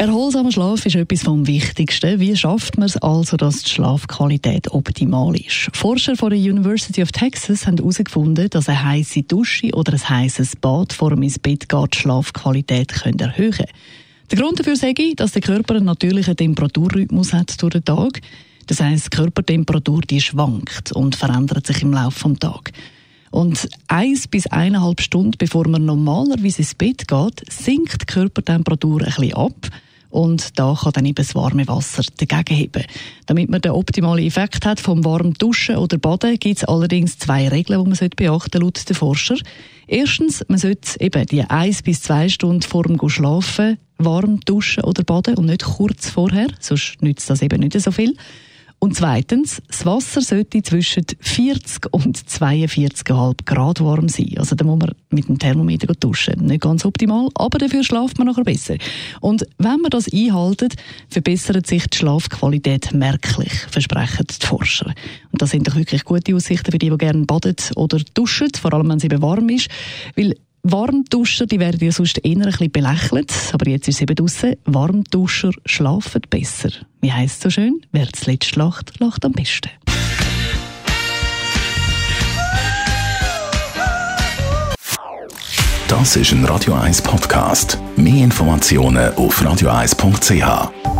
Erholsamer Schlaf ist etwas vom Wichtigsten. Wie schafft man es also, dass die Schlafqualität optimal ist? Forscher von der University of Texas haben herausgefunden, dass eine heiße Dusche oder ein heißes Bad vor dem ins Bett geht die Schlafqualität erhöhen können. Der Grund dafür ich, dass der Körper einen natürlichen Temperaturrhythmus hat durch den Tag. Das heisst, die Körpertemperatur die schwankt und verändert sich im Laufe des Tages. Und eins bis eineinhalb Stunden bevor man normalerweise ins Bett geht, sinkt die Körpertemperatur ein bisschen ab. Und da kann dann eben das warme Wasser dagegen heben. Damit man den optimalen Effekt hat vom warmen Duschen oder Baden, gibt es allerdings zwei Regeln, die man beachten sollte, laut den Forscher. Erstens, man sollte eben die eins bis zwei Stunden vor dem Schlafen warm duschen oder baden und nicht kurz vorher, sonst nützt das eben nicht so viel. Und zweitens, das Wasser sollte zwischen 40 und 42,5 Grad warm sein. Also da muss man mit dem Thermometer duschen. Nicht ganz optimal, aber dafür schlaft man nachher besser. Und wenn man das einhaltet, verbessert sich die Schlafqualität merklich, versprechen die Forscher. Und das sind doch wirklich gute Aussichten für die, die gerne baden oder duschen, vor allem wenn es eben warm ist. Weil Warmduscher, die werden ja sonst eher ein bisschen belächelt, aber jetzt ist es eben draussen. Warmduscher schlafen besser. Wie heisst es so schön? Wer zuletzt lacht, lacht am besten. Das ist ein Radio 1 Podcast. Mehr Informationen auf radio1.ch.